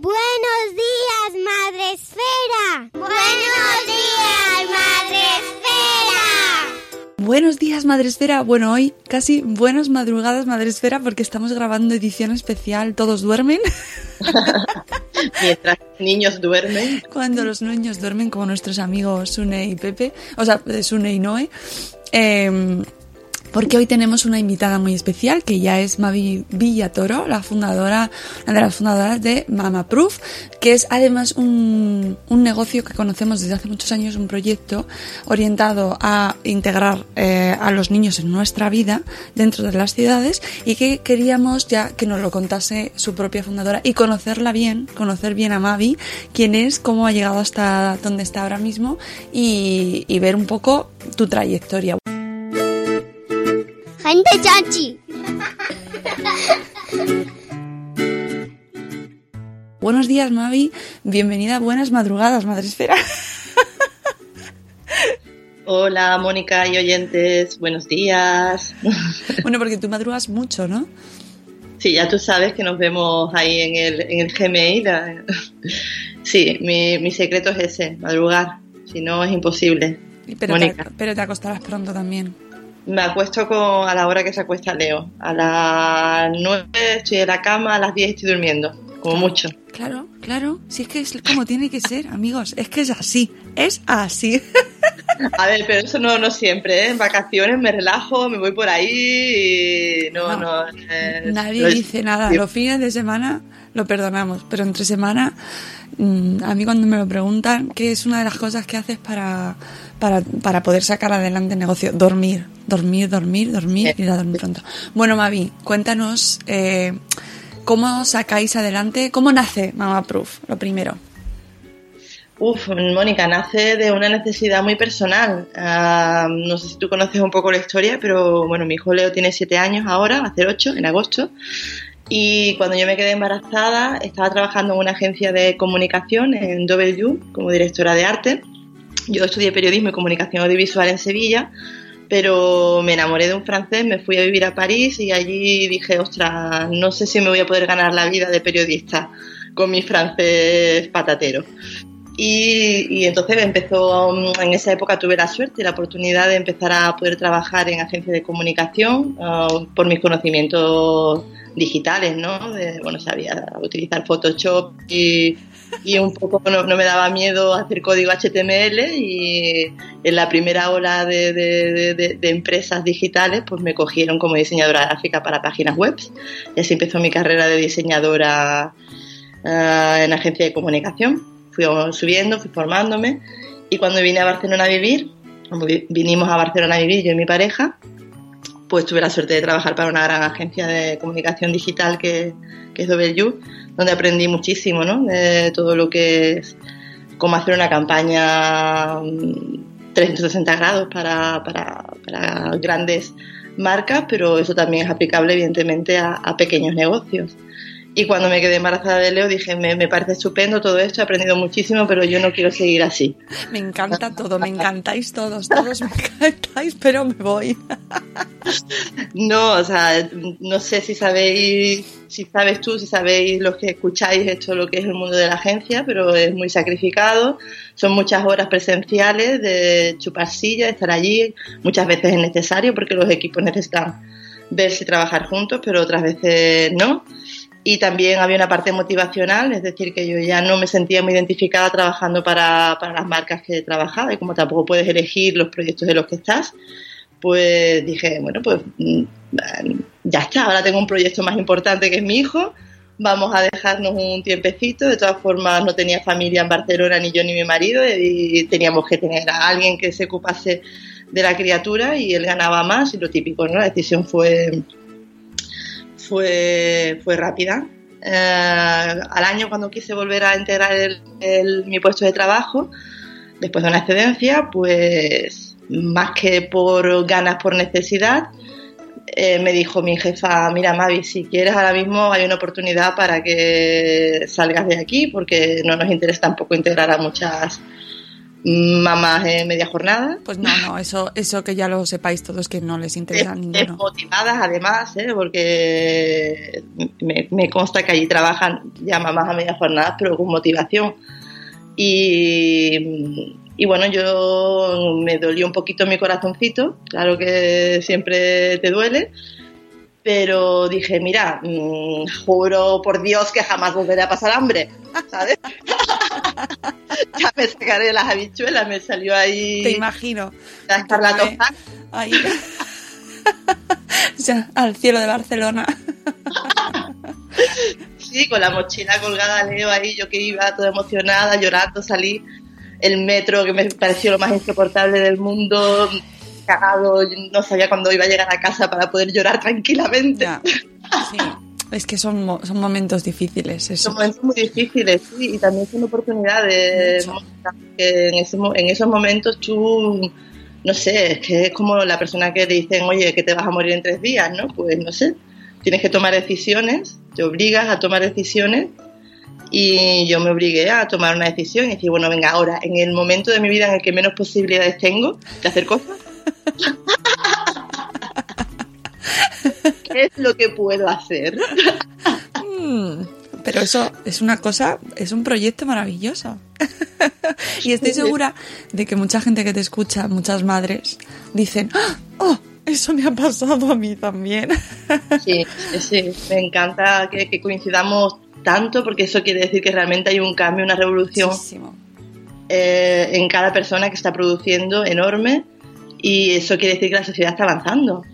Buenos días, Madre Esfera. Buenos días, Madre Esfera. Buenos días, Madre Esfera. Bueno, hoy casi buenas madrugadas, Madre Esfera, porque estamos grabando edición especial. ¿Todos duermen? Mientras niños duermen. Cuando los niños duermen, como nuestros amigos Sune y Pepe, o sea, Sune y Noé. Eh, porque hoy tenemos una invitada muy especial que ya es Mavi Villatoro, la fundadora, una de las fundadoras de Mama Proof, que es además un, un negocio que conocemos desde hace muchos años, un proyecto orientado a integrar eh, a los niños en nuestra vida dentro de las ciudades y que queríamos ya que nos lo contase su propia fundadora y conocerla bien, conocer bien a Mavi, quién es, cómo ha llegado hasta donde está ahora mismo y, y ver un poco tu trayectoria. Gente chachi. Buenos días, Mavi. Bienvenida a Buenas Madrugadas, Madre Esfera. Hola, Mónica y oyentes. Buenos días. Bueno, porque tú madrugas mucho, ¿no? Sí, ya tú sabes que nos vemos ahí en el, en el Gmail. Sí, mi, mi secreto es ese, madrugar. Si no, es imposible. Pero te, Mónica. pero te acostarás pronto también. Me acuesto con, a la hora que se acuesta Leo. A las 9 estoy en la cama, a las 10 estoy durmiendo, como mucho. Claro, claro. Si es que es como tiene que ser, amigos. Es que es así. Es así. A ver, pero eso no, no siempre, ¿eh? En vacaciones me relajo, me voy por ahí y no, No, no. eh, Nadie dice nada. Los fines de semana lo perdonamos, pero entre semana, a mí cuando me lo preguntan, ¿qué es una de las cosas que haces para, para, para poder sacar adelante el negocio? Dormir, dormir, dormir, dormir, ir a dormir pronto. Bueno, Mavi, cuéntanos eh, cómo sacáis adelante, cómo nace Mama Proof, lo primero. Uf, Mónica, nace de una necesidad muy personal. Ah, no sé si tú conoces un poco la historia, pero bueno, mi hijo Leo tiene siete años ahora, va a hacer ocho en agosto. Y cuando yo me quedé embarazada, estaba trabajando en una agencia de comunicación en W como directora de arte. Yo estudié periodismo y comunicación audiovisual en Sevilla, pero me enamoré de un francés, me fui a vivir a París y allí dije, ostras, no sé si me voy a poder ganar la vida de periodista con mi francés patatero. Y, y entonces empezó, en esa época tuve la suerte y la oportunidad de empezar a poder trabajar en agencias de comunicación uh, por mis conocimientos digitales, ¿no? Bueno, sabía utilizar Photoshop y, un poco no, me daba miedo hacer código HTML y en la primera ola de, empresas digitales pues me cogieron como diseñadora gráfica para páginas web y así empezó mi carrera de diseñadora uh, en agencia de comunicación fui subiendo, fui formándome y cuando vine a Barcelona a vivir, vinimos a Barcelona a vivir yo y mi pareja, pues tuve la suerte de trabajar para una gran agencia de comunicación digital que, que es W, donde aprendí muchísimo, ¿no? De todo lo que es cómo hacer una campaña 360 grados para, para, grandes marcas, pero eso también es aplicable evidentemente a pequeños negocios Y cuando me quedé embarazada de Leo dije, me, me, parece estupendo todo esto, he aprendido muchísimo, pero yo no quiero seguir así. Me encanta todo, me encantáis todos, todos me encantáis, pero me voy. No, o sea, no sé si sabéis, si sabes tú, si sabéis los que escucháis esto, lo que es el mundo de la agencia, pero es muy sacrificado, son muchas horas presenciales de chupar silla, de estar allí, muchas veces es necesario porque los equipos necesitan verse y trabajar juntos, pero otras veces no y también había una parte motivacional, es decir, que yo ya no me sentía muy identificada trabajando para, para las marcas que trabajaba y como tampoco puedes elegir los proyectos de los que estás, pues dije, bueno, pues mm, ya está, ahora tengo un proyecto más importante que es mi hijo, vamos a dejarnos un tiempecito, de todas formas no tenía familia en Barcelona ni yo ni mi marido y teníamos que tener a alguien que se ocupase de la criatura y él ganaba más y lo típico, ¿no? La decisión fue fue, fue rápida. Eh, al año, cuando quise volver a integrar el, mi puesto de trabajo, después de una excedencia, pues más que por ganas, por necesidad, eh, me dijo mi jefa, mira Mavi, si quieres ahora mismo hay una oportunidad para que salgas de aquí, porque no nos interesa tampoco integrar a muchas mamás en media jornada. Pues no, no, eso, eso que ya lo sepáis todos que no les interesa a ninguno. Motivadas además, ¿eh? porque me, consta que allí trabajan ya mamás a media jornada, pero con motivación. Y, y, bueno, yo me dolió un poquito mi corazoncito, claro que siempre te duele, pero dije, mira, mm, juro por Dios que jamás volveré a pasar hambre, ¿sabes? ya me sacaré las habichuelas, me salió ahí. Te imagino. La escarlatosa. Ahí. o sea, al cielo de Barcelona. sí, con la mochila colgada Leo ahí, yo que iba toda emocionada, llorando, salí. El metro, que me pareció lo más insoportable del mundo, cagado, no sabía cuándo iba a llegar a casa para poder llorar tranquilamente. Sí. Es que son, son momentos difíciles. Son momentos muy difíciles, sí, y también son oportunidades que en, en esos momentos tú, no sé, es que es como la persona que te dicen, oye, que te vas a morir en tres días, ¿no? Pues no sé, tienes que tomar decisiones, te obligas a tomar decisiones y yo me obligué a tomar una decisión y decir, bueno, venga, ahora, en el momento de mi vida en el que menos posibilidades tengo de hacer cosas, ¿Qué es lo que puedo hacer? Hmm, pero eso es una cosa, es un proyecto maravilloso. y estoy segura de que mucha gente que te escucha, muchas madres, dicen, ¡Oh! Eso me ha pasado a mí también. sí, sí, me encanta que, coincidamos tanto porque eso quiere decir que realmente hay un cambio, una revolución eh, en cada persona que está produciendo enorme y eso quiere decir que la sociedad está avanzando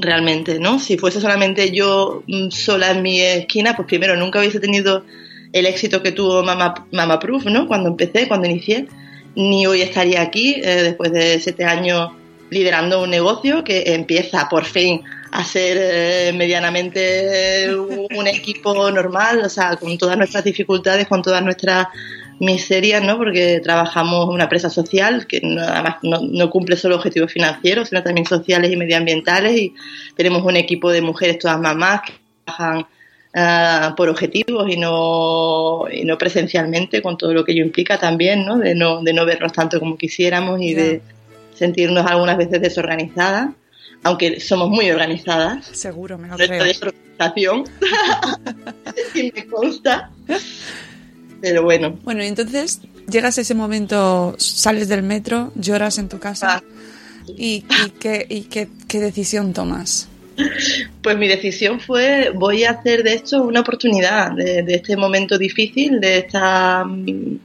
realmente, ¿no? Si fuese solamente yo mm, sola en mi esquina, pues primero nunca hubiese tenido el éxito que tuvo Mama, Mama Proof, ¿no? Cuando empecé, cuando inicié, ni hoy estaría aquí eh, después de siete años liderando un negocio que empieza por fin a ser eh, medianamente un equipo normal, o sea, con todas nuestras dificultades, con todas nuestras miserias, ¿no? Porque trabajamos en una empresa social que no, además no, cumple solo objetivos financieros, sino también sociales y medioambientales y tenemos un equipo de mujeres todas mamás que trabajan ah, por objetivos y no, y no presencialmente con todo lo que ello implica también, ¿no? De no, de no vernos tanto como quisiéramos y de sentirnos algunas veces desorganizadas, aunque somos muy organizadas. Seguro, me lo creo. desorganización, y me consta. Pero bueno. Bueno, y entonces llegas a ese momento, sales del metro, lloras en tu casa. Ah. ¿Y, qué, qué, decisión tomas? Pues mi decisión fue, voy a hacer de esto una oportunidad, de, este momento difícil, de esta... Um,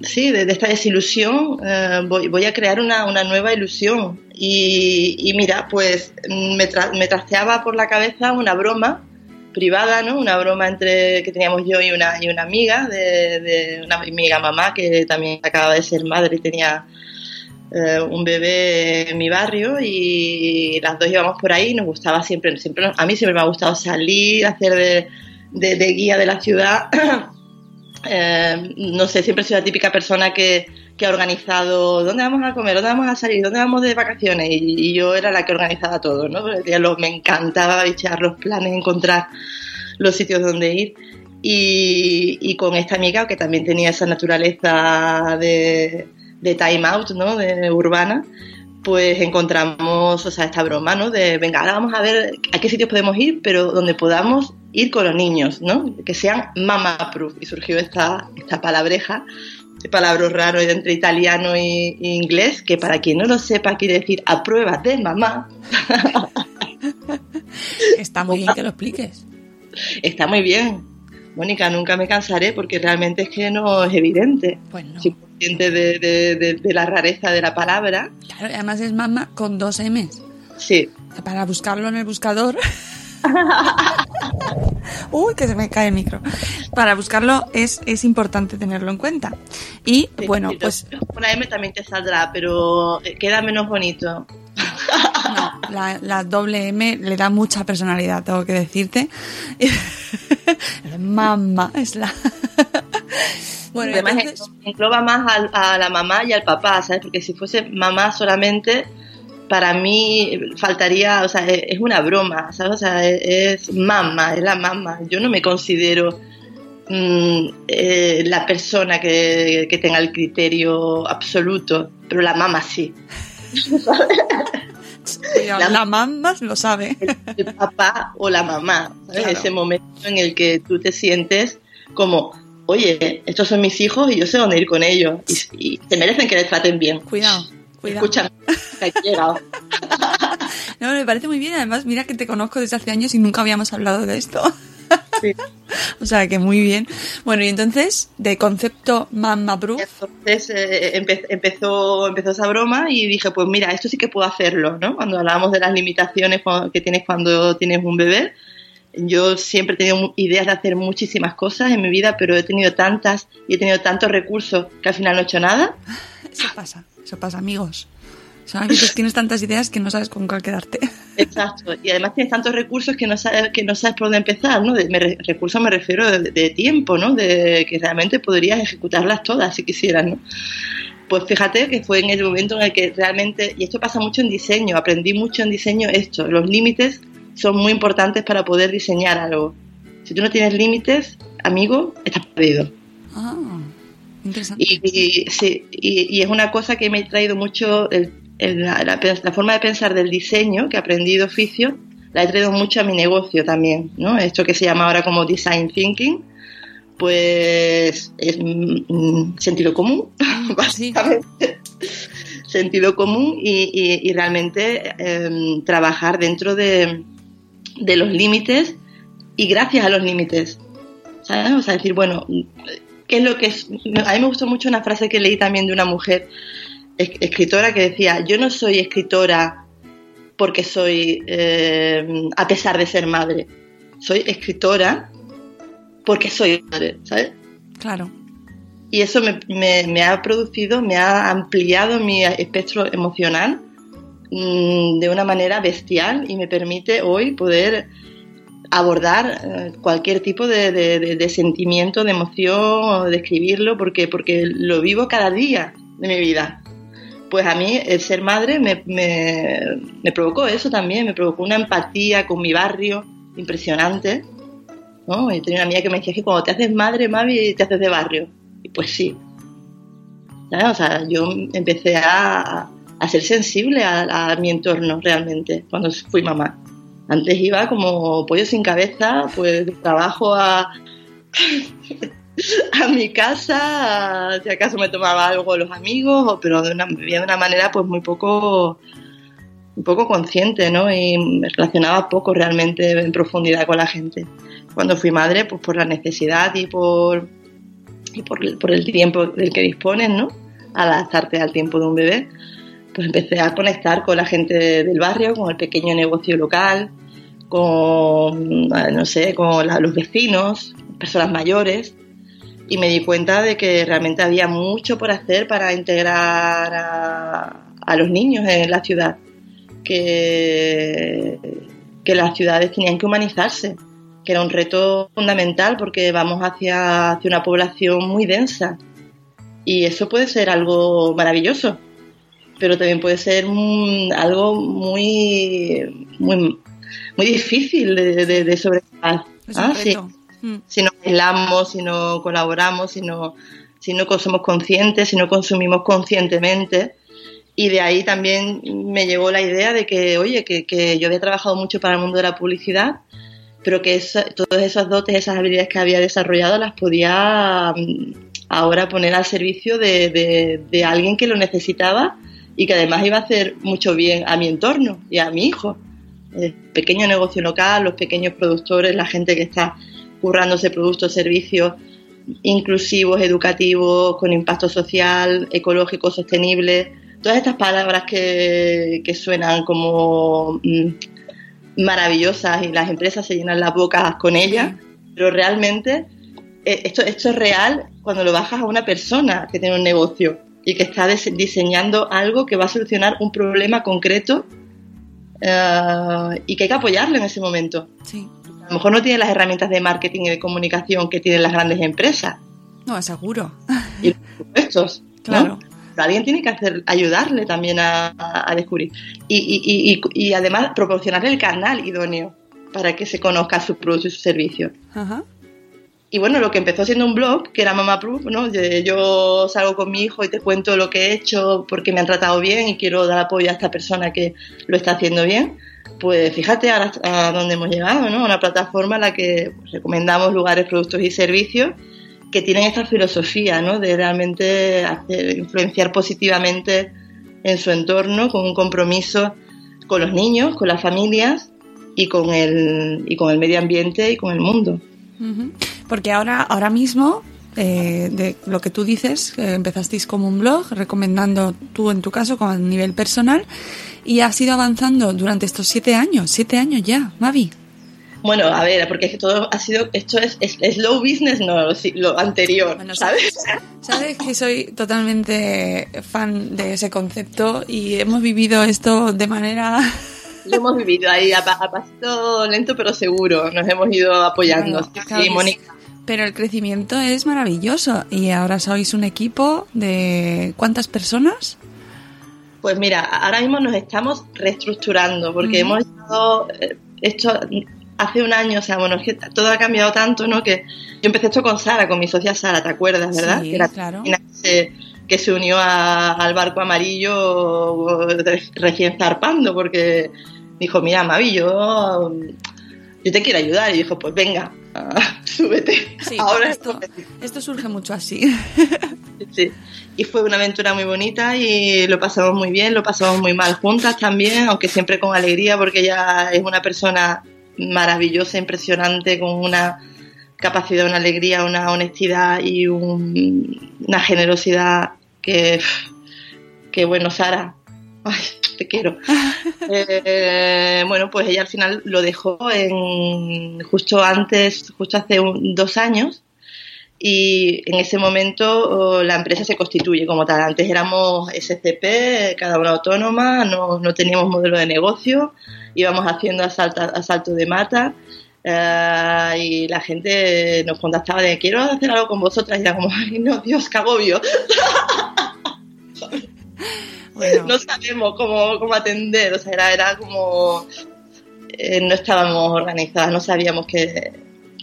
sí, de, esta desilusión, uh, voy, a crear una, nueva ilusión. Y, mira, pues me, me trasteaba por la cabeza una broma privada, ¿no? Una broma entre que teníamos yo y una, y una amiga, de, una amiga mamá que también acaba de ser madre y tenía eh, un bebé en mi barrio y las dos íbamos por ahí, nos gustaba siempre, siempre a mí siempre me ha gustado salir, hacer de, de, guía de la ciudad. Eh, no sé, siempre soy la típica persona que, que ha organizado dónde vamos a comer, dónde vamos a salir, dónde vamos de vacaciones. Y, yo era la que organizaba todo, ¿no? me encantaba echar los planes, encontrar los sitios donde ir. Y, con esta amiga que también tenía esa naturaleza de, de time out, ¿no? De urbana, pues encontramos, o sea, esta broma, ¿no? De, venga, ahora vamos a ver a qué sitios podemos ir, pero donde podamos ir con los niños, ¿no? Que sean mama proof. Y surgió esta, esta palabreja este palabra raro entre italiano e, inglés, que para quien no lo sepa quiere decir a prueba de mamá. Está muy bien que lo expliques. Está muy bien. Mónica, nunca me cansaré porque realmente es que no es evidente. Pues no. Soy consciente de, la rareza de la palabra. Claro, además es mamá con dos M's. Sí. Para buscarlo en el buscador. Uy, que se me cae el micro. Para buscarlo es, es importante tenerlo en cuenta. Y bueno, pues. Una M también te saldrá, pero queda menos bonito. No, la, doble M le da mucha personalidad, tengo que decirte. Mamá es la. Bueno, además engloba más a, a, la mamá y al papá, ¿sabes? Porque si fuese mamá solamente, para mí faltaría, o sea, es, una broma, ¿sabes? O sea, es, mamá, es la mamá. Yo no me considero mm, eh, la persona que, tenga el criterio absoluto, pero la mamá sí. la, mamá lo sabe. El, papá o la mamá, ¿sabes? Ese momento en el que tú te sientes como, oye, estos son mis hijos y yo sé dónde ir con ellos y, y te merecen que les traten bien. Cuidado. Escúchame, llegado. no, me parece muy bien. Además, mira que te conozco desde hace años y nunca habíamos hablado de esto. Sí. o sea que muy bien. Bueno, y entonces, de concepto Mamma Proof. Entonces eh, empezó, empezó esa broma y dije, pues mira, esto sí que puedo hacerlo, ¿no? Cuando hablábamos de las limitaciones que tienes cuando tienes un bebé, yo siempre he tenido ideas de hacer muchísimas cosas en mi vida, pero he tenido tantas y he tenido tantos recursos que al final no he hecho nada. Eso pasa. Eso pasa, amigos. Veces tienes tantas ideas que no sabes con cuál quedarte. Exacto. Y además tienes tantos recursos que no sabes, que no sabes por dónde empezar, ¿no? De, recursos me refiero de, tiempo, ¿no? De que realmente podrías ejecutarlas todas si quisieras, ¿no? Pues fíjate que fue en el momento en el que realmente, y esto pasa mucho en diseño, aprendí mucho en diseño esto, los límites son muy importantes para poder diseñar algo. Si tú no tienes límites, amigo, estás perdido. Ah. Y, sí, y, es una cosa que me ha traído mucho la, forma de pensar del diseño que aprendí de oficio, la he traído mucho a mi negocio también, ¿no? Esto que se llama ahora como design thinking, pues es mm, mm, sentido común, básicamente. Sentido común y, realmente em, trabajar dentro de, de los límites y gracias a los límites. ¿Sabes? O sea, decir, bueno, ¿Qué es lo que es? A mí me gustó mucho una frase que leí también de una mujer escritora que decía, yo no soy escritora porque soy, eh, a pesar de ser madre, soy escritora porque soy madre, ¿sabes? Claro. Y eso me, ha producido, me ha ampliado mi espectro emocional mm, de una manera bestial y me permite hoy poder abordar eh, cualquier tipo de, sentimiento, de emoción, describirlo, porque, porque lo vivo cada día de mi vida. Pues a mí el ser madre me, me, provocó eso también, me provocó una empatía con mi barrio impresionante. ¿no? Y tenía una amiga que me decía que cuando te haces madre, Mavi, te haces de barrio. Y pues sí. O sea, yo empecé a, a ser sensible a mi entorno realmente cuando fui mamá. Antes iba como pollo sin cabeza, pues de trabajo a, a mi casa, si acaso me tomaba algo los amigos, pero de una, de una manera pues muy poco, un poco consciente, ¿no? Y me relacionaba poco realmente en profundidad con la gente. Cuando fui madre, pues por la necesidad y por, y por, el tiempo del que dispones, ¿no? Adaptarte al tiempo de un bebé pues empecé a conectar con la gente del barrio, con el pequeño negocio local, con, no sé, con los vecinos, personas mayores, y me di cuenta de que realmente había mucho por hacer para integrar a, los niños en la ciudad, que, que las ciudades tenían que humanizarse, que era un reto fundamental porque vamos hacia, hacia una población muy densa. Y eso puede ser algo maravilloso, pero también puede ser algo muy, muy, muy difícil de, de, Ah, sí. Mm. Si no aislamos, si no colaboramos, si no, si no somos conscientes, si no consumimos conscientemente. Y de ahí también me llegó la idea de que, oye, que, que yo había trabajado mucho para el mundo de la publicidad, pero que esa- todos esos dotes, esas habilidades que había desarrollado las podía mm, ahora poner al servicio de, de- de alguien que lo necesitaba y que además iba a hacer mucho bien a mi entorno y a mi hijo. El pequeño negocio local, los pequeños productores, la gente que está currándose productos, servicios inclusivos, educativos, con impacto social, ecológico, sostenible. Todas estas palabras que, que suenan como mm, maravillosas y las empresas se llenan las bocas con ellas, pero realmente eh, esto, esto es real cuando lo bajas a una persona que tiene un negocio y que está diseñando algo que va a solucionar un problema concreto eh, y que hay que apoyarlo en ese momento. Sí. A lo mejor no tiene las herramientas de marketing y de comunicación que tienen las grandes empresas No, seguro. y los. ¿no? Claro. Pero alguien tiene que hacer, ayudarle también a, a- descubrir. Y, y- y- y- y además proporcionarle el canal idóneo para que se conozca su producto y su servicio. Ajá. Y bueno, lo que empezó siendo un blog, que era Mama Proof, ¿no? Yo, salgo con mi hijo y te cuento lo que he hecho porque me han tratado bien y quiero dar apoyo a esta persona que lo está haciendo bien. Pues fíjate ahora a dónde hemos llegado, ¿no? Una plataforma en la que pues, recomendamos lugares, productos y servicios que tienen esta filosofía, ¿no? De realmente hacer, influenciar positivamente en su entorno con un compromiso con los niños, con las familias y con el, y con el medio ambiente y con el mundo. Ujú. Porque ahora, ahora mismo, eh, de lo que tú dices, eh, empezasteis como un blog, recomendando tú en tu caso como a nivel personal, y has ido avanzando durante estos siete años, siete años ya, Mavi. Bueno, a ver, porque es que todo ha sido, esto es, es, es low business, no, lo, anterior, Bueno, ¿sabes? Sabes que soy totalmente fan de ese concepto y hemos vivido esto de manera... Lo hemos vivido ahí a, a pasito lento pero seguro, nos hemos ido apoyando. Sí. Mónica. Pero el crecimiento es maravilloso y ahora sois un equipo de ¿cuántas personas? Pues mira, ahora mismo nos estamos reestructurando porque hemos estado, eh, esto hace un año, o sea, bueno, es que todo ha cambiado tanto, ¿no? Que yo empecé esto con Sara, con mi socia Sara, ¿te acuerdas, verdad? Sí, era claro. la que se, que se unió a- al barco amarillo re- recién zarpando porque dijo, mira, Mavi, yo, yo te quiero ayudar. Y dijo, pues venga, ah, súbete. Sí, Ahora esto, es- esto surge mucho así. Sí. Y fue una aventura muy bonita y lo pasamos muy bien, lo pasamos muy mal juntas también, aunque siempre con alegría porque ella es una persona maravillosa, impresionante, con una capacidad, una alegría, una honestidad y un- una generosidad que, que bueno, Sara, te quiero. Eh, bueno, pues ella al final lo dejó en justo antes, justo hace dos años y en ese momento oh, la empresa se constituye como tal. Antes éramos SCP, cada una autónoma, no, no teníamos modelo de negocio, íbamos haciendo asalto, asalto de mata eh, y la gente nos contactaba de quiero hacer algo con vosotras y era como, ay no, Dios, qué agobio. Bueno, no sabemos cómo, cómo atender, o sea, era, era como eh, no estábamos organizadas, no sabíamos que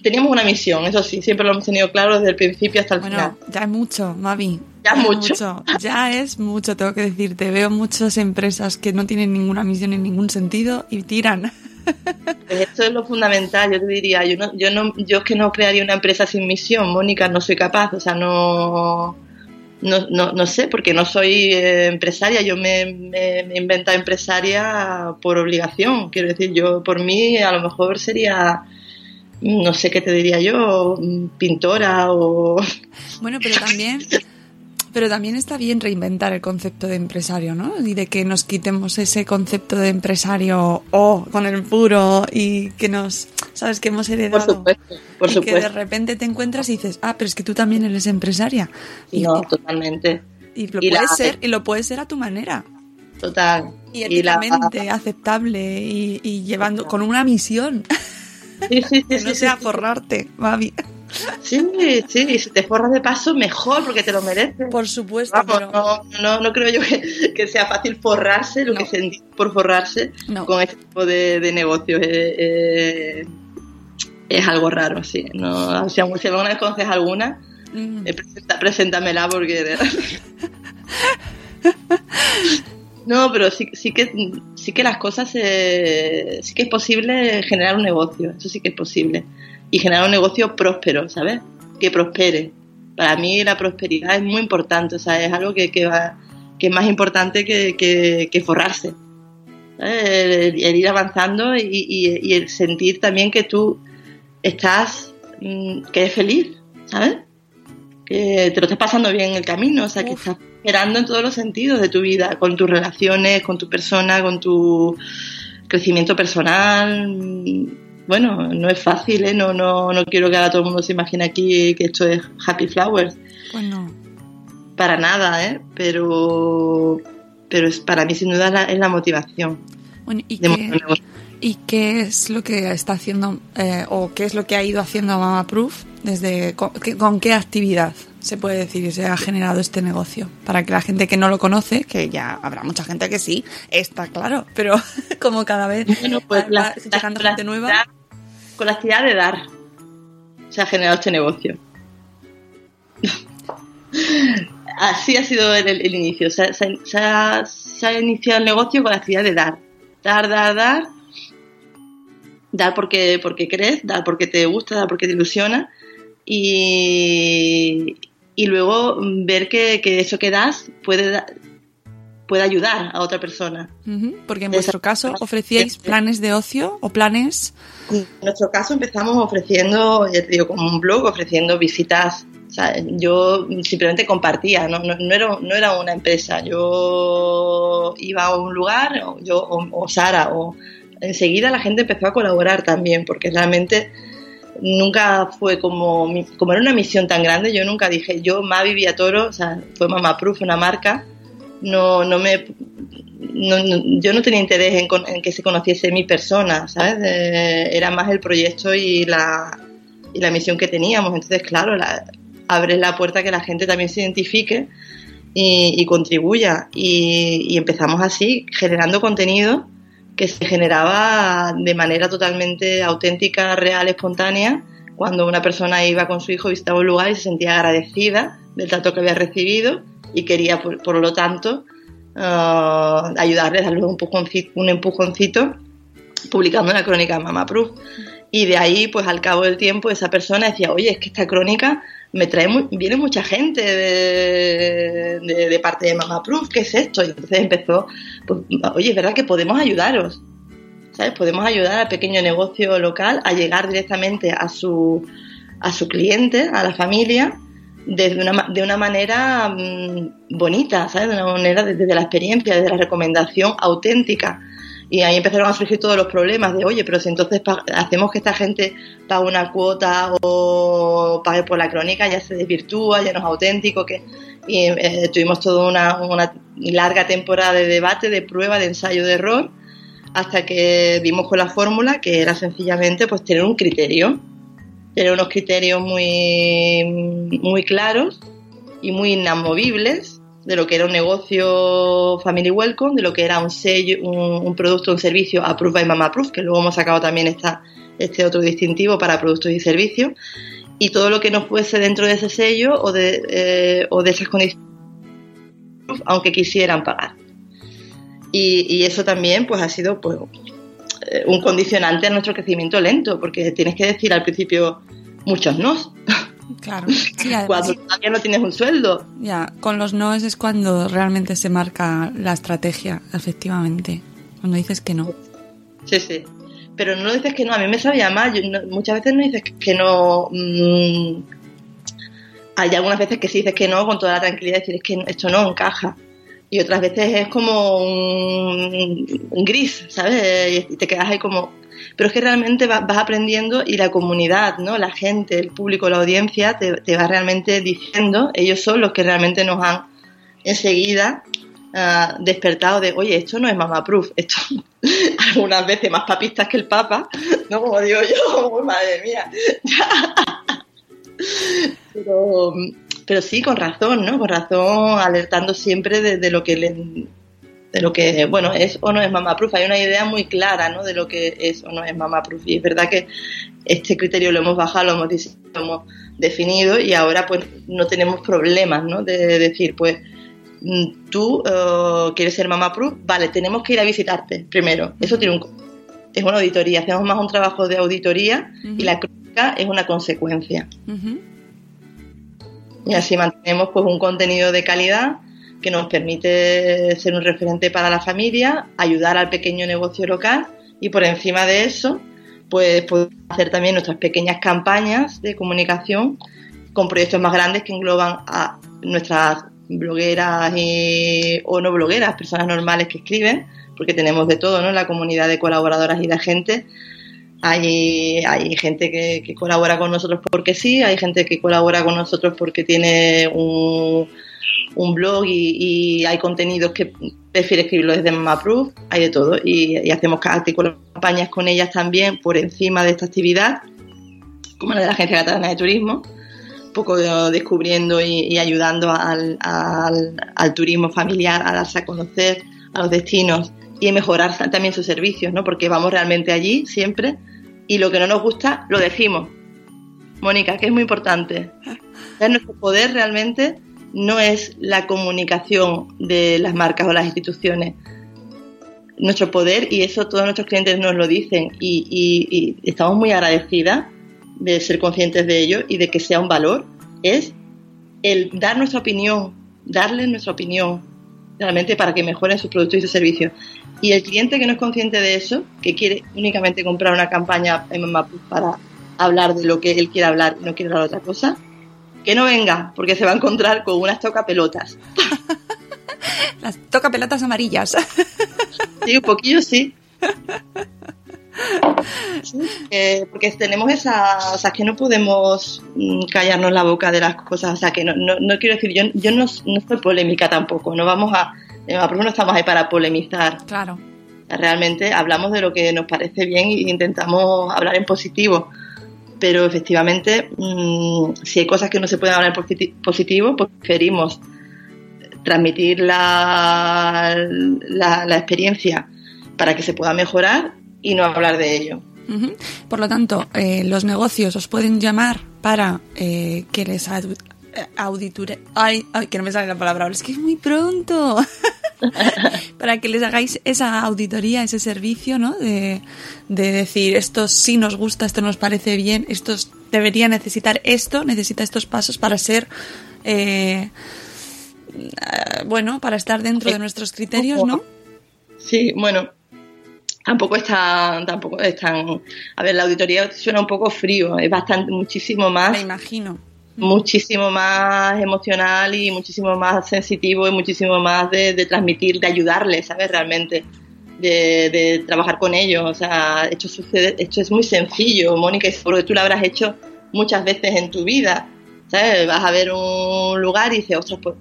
teníamos una misión, eso sí, siempre lo hemos tenido claro desde el principio hasta el final. bueno, ya es mucho, Mavi. Ya es mucho. Ya es mucho, tengo que decirte. Veo muchas empresas que no tienen ninguna misión en ningún sentido y tiran. Pues esto es lo fundamental, yo te diría, yo no, yo no, yo es que no crearía una empresa sin misión, Mónica, no soy capaz, o sea, no, no, no, no sé, porque no soy eh, empresaria, yo me, me, me empresaria por obligación, quiero decir, yo por mí a lo mejor sería, no sé qué te diría yo, pintora o... Bueno, pero también, pero también está bien reinventar el concepto de empresario, ¿no? Y de que nos quitemos ese concepto de empresario o con el puro y que nos, sabes, que hemos Por heredado. supuesto, por y que de repente te encuentras y dices, ah, pero es que tú también eres empresaria. Y, No, totalmente. y lo y la- puedes ser, y lo puedes ser a tu manera. Total. Y la- éticamente aceptable y, y llevando con una misión Sí, sí, sí, que no sea forrarte, Mavi. Sí, sí, si te forras de paso, mejor, porque te lo mereces. Por supuesto, Vamos, pero... no, no, no creo yo que, que sea fácil forrarse, lo No. que sentí por forrarse No. con este tipo de, de negocios. eh, eh, es algo raro, sí. No, si, si alguna vez conoces alguna, Mm. eh, presenta- preséntamela porque... No, pero sí, sí que sí que las cosas eh, sí que es posible generar un negocio, eso sí que es posible y generar un negocio próspero, ¿sabes? Que prospere. Para mí la prosperidad es muy importante, o sea, es algo que, que va que es más importante que, que- que forrarse. ¿sabes? El, el ir avanzando y, y- y el sentir también que tú estás, mm, que eres feliz, ¿sabes? Que te lo estás pasando bien en el camino, o sea, que estás prosperando en todos los sentidos de tu vida, con tus relaciones, con tu persona, con tu crecimiento personal. Bueno, no es fácil, ¿eh? No, no, no quiero que ahora todo el mundo se imagine aquí que esto es Happy Flowers. Pues no. Para nada, ¿eh? Pero, pero es, para mí sin duda la- es la motivación Bueno, ¿y qué. ¿y qué es lo que está haciendo eh, o qué es lo que ha ido haciendo Mama Proof desde con, qué- con qué actividad se puede decir que se ha generado este negocio? Para que la gente que no lo conoce, que ya habrá mucha gente que sí, está claro, pero como cada vez Bueno, pues va- la- va la- llegando la gente nueva. Con la actividad de dar se ha generado este negocio. Así ha sido el, el- inicio. Se, ha, iniciado el negocio con la actividad de dar. Dar, dar, dar. Dar porque, porque crees, dar porque te gusta, dar porque te ilusiona. Y, y luego ver que, que eso que das puede, da- puede ayudar a otra persona. Porque en Esa- vuestro caso ofrecíais planes de ocio o planes En nuestro caso empezamos ofreciendo, ya te digo, como un blog, ofreciendo visitas. O sea, yo simplemente compartía, no, no, no era, no era una empresa. Yo iba a un lugar, o, yo, o, o Sara, o enseguida la gente empezó a colaborar también, porque realmente nunca fue como, mi- como era una misión tan grande, yo nunca dije, yo Mavi Villatoro, o sea, fue Mama Proof, una marca, no, no me no- yo no tenía interés en, con- que se conociese mi persona, ¿sabes? Eh, era más el proyecto y la, y la misión que teníamos. Entonces, claro, la, abres la puerta a que la gente también se identifique y, y contribuya. Y, y empezamos así, generando contenido que se generaba de manera totalmente auténtica, real, espontánea, cuando una persona iba con su hijo, visitaba un lugar y se sentía agradecida del trato que había recibido y quería, por, lo tanto, ah, ayudarles, darles un empujoncito, un empujoncito publicando la crónica de Mama Proof. Y de ahí, pues al cabo del tiempo, esa persona decía, oye, es que esta crónica me trae, mu- viene mucha gente de parte de Mama Proof, ¿qué es esto? Y entonces empezó, pues, oye, es verdad que podemos ayudaros, ¿sabes? Podemos ayudar al pequeño negocio local a llegar directamente a su, a su cliente, a la familia, desde una, de una manera mm, bonita, ¿sabes? De una manera desde la experiencia, desde la recomendación auténtica. Y ahí empezaron a surgir todos los problemas de, oye, pero si entonces hacemos que esta gente pague una cuota o pague por la crónica, ya se desvirtúa, ya no es auténtico. que Y eh, tuvimos toda una, una larga temporada de debate, de prueba, de ensayo, de error, hasta que dimos con la fórmula que era sencillamente pues tener un criterio, tener unos criterios muy, muy claros y muy inamovibles de lo que era un negocio Family Welcome, de lo que era un sello, un, un producto, un servicio Approved by Mama Proof, que luego hemos sacado también esta, este otro distintivo para productos y servicios, y todo lo que no fuese dentro de ese sello o de, eh, o de esas condiciones, aunque quisieran pagar. Y, y eso también pues ha sido pues, un condicionante a nuestro crecimiento lento, porque tienes que decir al principio muchos no, Claro. Sí, además, cuando todavía no tienes un sueldo. ya, con los noes es cuando realmente se marca la estrategia, efectivamente. Cuando dices que no. Sí, sí. Pero no dices que no, a mí me sabía mal. Yo no- muchas veces no dices que no. mm, hay algunas veces que sí dices que no con toda la tranquilidad, decir es que esto no encaja. Y otras veces es como un, gris, ¿sabes? Y te quedas ahí como. Pero es que realmente vas, aprendiendo y la comunidad, ¿no? La gente, el público, la audiencia te, te va realmente diciendo, ellos son los que realmente nos han enseguida ah, despertado de, oye, esto no es Mama Proof, esto algunas veces más papistas que el Papa, ¿no? Como digo yo, madre mía. Pero, pero sí, con razón, ¿no? Con razón, alertando siempre de, de lo que le, de lo que, bueno, es o no es mamá proof. Hay una idea muy clara, ¿no? De lo que es o no es mamá proof. Y es verdad que este criterio lo hemos bajado, lo hemos, lo hemos definido y ahora pues no tenemos problemas, ¿no? De decir, pues mm, tú eh, quieres ser mamá proof, vale, tenemos que ir a visitarte primero. Eso tiene un es una auditoría, hacemos más un trabajo de auditoría y la crónica es una consecuencia. Y así mantenemos pues un contenido de calidad que nos permite ser un referente para la familia, ayudar al pequeño negocio local y por encima de eso, pues podemos hacer también nuestras pequeñas campañas de comunicación con proyectos más grandes que engloban a nuestras blogueras y, o no blogueras, personas normales que escriben, porque tenemos de todo, ¿no? La comunidad de colaboradoras y de agentes. Hay, gente que, colabora con nosotros porque sí, hay gente que colabora con nosotros porque tiene un, blog y, hay contenidos que prefiere escribirlo desde MamaProof, hay de todo. Y, y hacemos campañas con ellas también por encima de esta actividad, como la de la Agencia Catalana de Turismo, poco descubriendo y, ayudando al, al, turismo familiar a darse a conocer a los destinos y mejorar también sus servicios, ¿no? Porque vamos realmente allí siempre y lo que no nos gusta lo decimos. Mónica, que es muy importante. Nuestro poder realmente no es la comunicación de las marcas o las instituciones. Nuestro poder, y eso todos nuestros clientes nos lo dicen, y, y- y estamos muy agradecidas de ser conscientes de ello y de que sea un valor, es el dar nuestra opinión, darles nuestra opinión, realmente para que mejoren sus productos y sus servicios. Y el cliente que no es consciente de eso, que quiere únicamente comprar una campaña en Mamapu para hablar de lo que él quiere hablar y no quiere hablar de otra cosa, que no venga, porque se va a encontrar con unas toca pelotas. Las toca pelotas amarillas. Sí, un poquillo sí. Sí, eh, porque tenemos esa, o sea, que no podemos mm, callarnos la boca de las cosas, o sea, que no, no, no quiero decir, yo, yo no, no soy polémica tampoco, no vamos a, la prueba no estamos ahí para polemizar, Claro. Realmente hablamos de lo que nos parece bien e intentamos hablar en positivo, pero efectivamente, mm, si hay cosas que no se pueden hablar en positi- positivo, pues preferimos transmitir la, la, la experiencia para que se pueda mejorar y no hablar de ello. Por lo tanto, eh, los negocios os pueden llamar para eh, que les eh, auditure... Ay, ay, que no me sale la palabra ahora, es que es muy pronto. para que les hagáis esa auditoría, ese servicio, ¿no? De, de decir, esto sí nos gusta, esto nos parece bien, esto debería necesitar esto, necesita estos pasos para ser... eh, eh, bueno, para estar dentro de nuestros criterios, ¿no? Sí, bueno, tampoco es tan, tampoco es tan, a ver, la auditoría suena un poco frío, es bastante, muchísimo Me más, imagino. Muchísimo más emocional y muchísimo más sensitivo y muchísimo más de, de transmitir, de ayudarles, ¿sabes? Realmente, de, de trabajar con ellos, o sea, esto sucede, esto es muy sencillo, Mónica, y seguro que tú lo habrás hecho muchas veces en tu vida, ¿sabes? Vas a ver un lugar y dices, ostras, pues,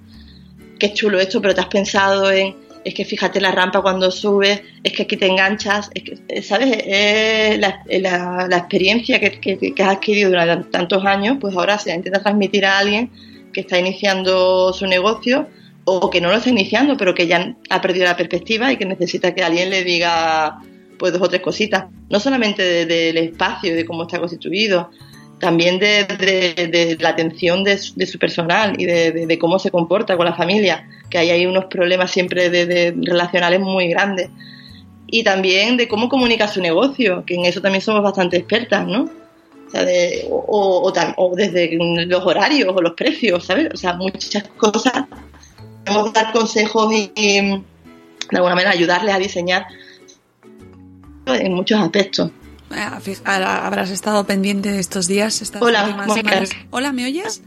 qué chulo esto, pero te has pensado en, es que fíjate la rampa cuando subes, es que aquí te enganchas, es que, eh, ¿sabes? Eh, la, la- la experiencia que, que- que has adquirido durante tantos años, pues ahora se intenta transmitir a alguien que está iniciando su negocio o que no lo está iniciando, pero que ya ha perdido la perspectiva y que necesita que alguien le diga pues dos o tres cositas, no solamente de- del espacio de cómo está constituido, también de, la atención de, su- de su personal y de, cómo se comporta con la familia, que ahí hay unos problemas siempre de, relacionales muy grandes. Y también de cómo comunica su negocio, que en eso también somos bastante expertas, ¿no? O, sea, o- o desde los horarios o los precios, ¿sabes? O sea, muchas cosas. Podemos dar consejos y, y, de alguna manera ayudarles a diseñar en muchos aspectos. Habrás estado pendiente de estos días, estas Hola. Hola, ¿me oyes?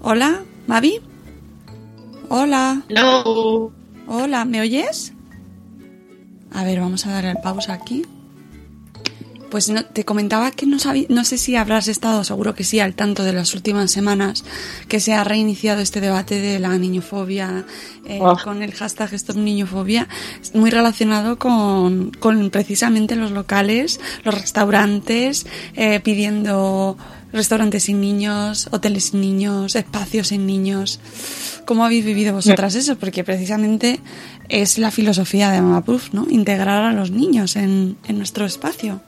Hola, Mavi. Hola, Hello. hola, ¿me oyes? A ver, vamos a darle pausa aquí. Pues no, te comentaba que no, no sé si habrás estado, seguro que sí, al tanto de las últimas semanas que se ha reiniciado este debate de la niñofobia eh, Oh. con el hashtag Stop Niñofobia, muy relacionado con, con precisamente los locales, los restaurantes, eh, pidiendo restaurantes sin niños, hoteles sin niños, espacios sin niños. ¿Cómo habéis vivido vosotras eso? Porque precisamente es la filosofía de Mama Proof, ¿no? Integrar a los niños en, en nuestro espacio.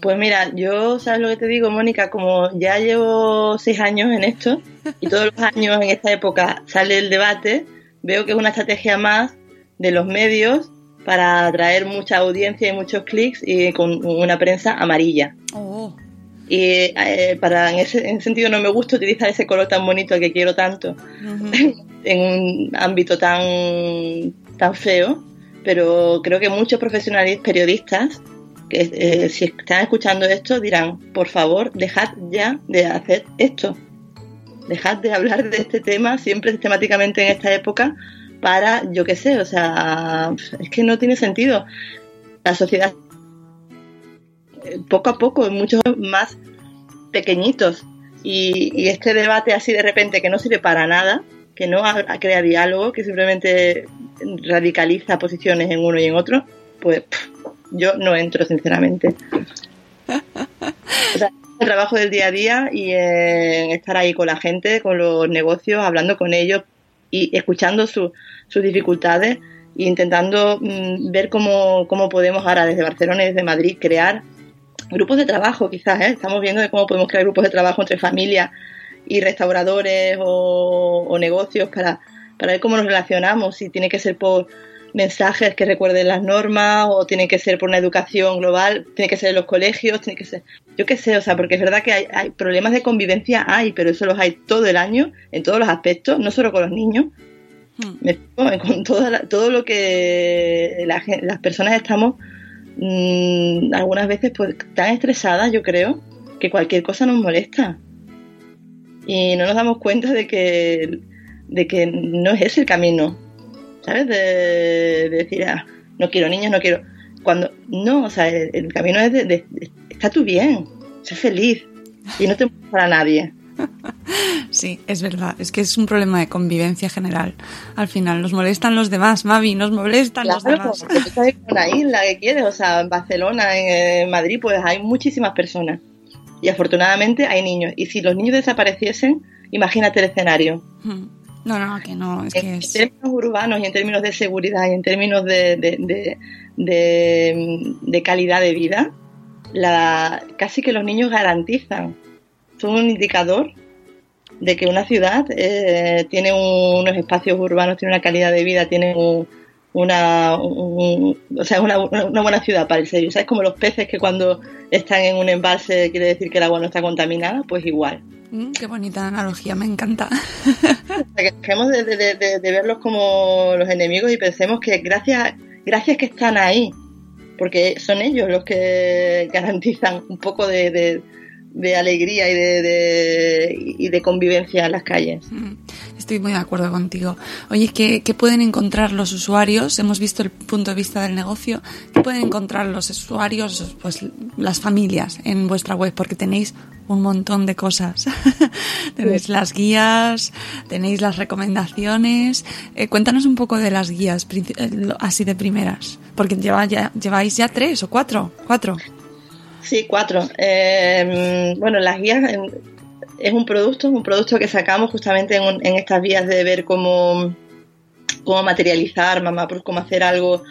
Pues mira, yo, ¿sabes lo que te digo, Mónica? Como ya llevo seis años en esto y todos los años en esta época sale el debate, veo que es una estrategia más de los medios para atraer mucha audiencia y muchos clics y con una prensa amarilla. Oh. Y eh, para en ese, en ese sentido no me gusta utilizar ese color tan bonito que quiero tanto en un ámbito tan, tan feo, pero creo que muchos profesionales periodistas que eh, si están escuchando esto dirán, por favor, dejad ya de hacer esto. Dejad de hablar de este tema siempre sistemáticamente en esta época para, yo qué sé, o sea, es que no tiene sentido. La sociedad, eh, poco a poco, muchos más pequeñitos. Y, y este debate así de repente que no sirve para nada, que no crea diálogo, que simplemente radicaliza posiciones en uno y en otro, pues yo no entro, sinceramente. O sea, el trabajo del día a día y en estar ahí con la gente, con los negocios, hablando con ellos y escuchando sus dificultades e intentando mm, ver cómo, cómo podemos ahora desde Barcelona y desde Madrid crear grupos de trabajo, quizás, ¿eh? estamos viendo cómo podemos crear grupos de trabajo entre familias y restauradores o, o negocios para, para ver cómo nos relacionamos, si tiene que ser por mensajes que recuerden las normas o tiene que ser por una educación global, tiene que ser en los colegios, tiene que ser, yo qué sé, o sea, porque es verdad que hay, problemas de convivencia, hay, pero eso los hay todo el año, en todos los aspectos, no solo con los niños, hmm. con todo, todo lo que las personas estamos mm, algunas veces pues tan estresadas, yo creo, que cualquier cosa nos molesta. Y no nos damos cuenta de que, de que no es ese el camino ¿sabes? De, decir, ah, no quiero niños, no quiero. Cuando, no, o sea, el, camino es de, está tú bien, sé feliz y no te para nadie. Sí, es verdad, es que es un problema de convivencia general. Al final nos molestan los demás, Mavi, nos molestan los demás. Porque tú estás en una isla que quieres, o sea, en Barcelona, en Madrid, pues hay muchísimas personas. Y afortunadamente hay niños. Y si los niños desapareciesen, imagínate el escenario. Hmm. No, no, que no. Es en, términos urbanos y en términos de seguridad y en términos de, de, calidad de vida, la, casi que los niños garantizan. Son un indicador de que una ciudad eh, tiene unos espacios urbanos, tiene una calidad de vida, tiene una, o sea, una, una, buena ciudad para el ser. ¿Sabes? Como los peces que cuando están en un embalse quiere decir que el agua no está contaminada, pues igual. Mm, qué bonita analogía, me encanta. que dejemos de, verlos como los enemigos y pensemos que gracias, gracias que están ahí, porque son ellos los que garantizan un poco de, alegría y de, y de convivencia en las calles. Estoy muy de acuerdo contigo. Oye, ¿qué, ¿qué, pueden encontrar los usuarios? Hemos visto el punto de vista del negocio. ¿Qué pueden encontrar los usuarios, pues las familias en vuestra web? Porque tenéis un montón de cosas. tenéis las guías, tenéis las recomendaciones. Eh, cuéntanos un poco de las guías, eh, así de primeras. Porque lleva, ya, lleváis ya tres o cuatro. Cuatro. Sí, cuatro. Eh, bueno, las guías es un producto, un producto que sacamos justamente en, estas vías de ver cómo, cómo materializar, mamá, pues cómo hacer algo